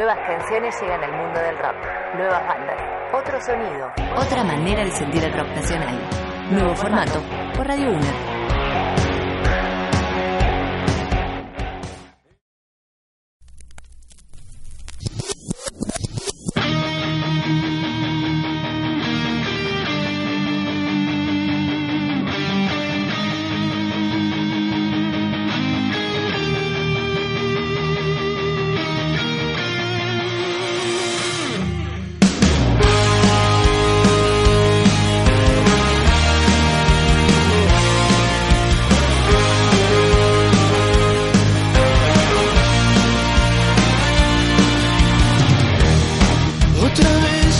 Nuevas canciones llegan al mundo del rock. Nuevas bandas. Otro sonido. Otra manera de sentir el rock nacional. Nuevo formato por Radio 1. time is